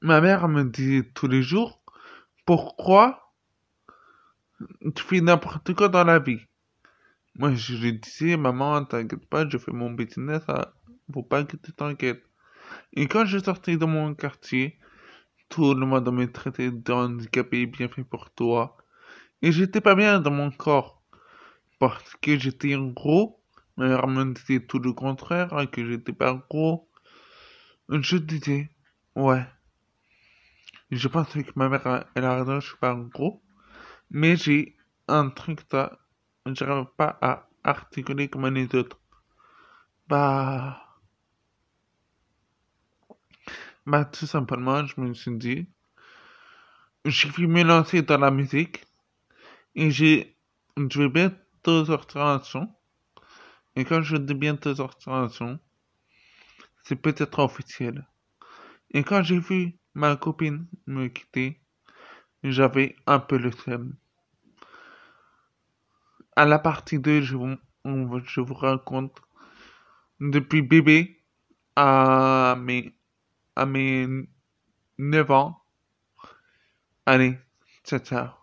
ma mère me disait tous les jours, pourquoi tu fais n'importe quoi dans la vie? Moi, je lui disais, maman, t'inquiète pas, je fais mon business, faut pas que tu t'inquiètes. Et quand je sortais de mon quartier, tout le monde me traitait d'handicapé, bien fait pour toi. Et j'étais pas bien dans mon corps. Parce que j'étais gros. Ma mère me disait tout le contraire, que j'étais pas gros. Je disais, ouais. Je pensais que ma mère, elle a raison, je suis pas gros. Mais j'ai un truc, ça, j'arrive pas à articuler comme les autres. Bah, bah, tout simplement, je me suis dit, j'ai pu me lancer dans la musique et j'ai, je vais bientôt sortir un son. Et quand je dis bientôt sortir un son, c'est peut-être officiel. Et quand j'ai vu ma copine me quitter, j'avais un peu le seum. À la partie 2, je vous, je vous raconte depuis bébé à mes à mes 9 ans. Allez, ciao ciao.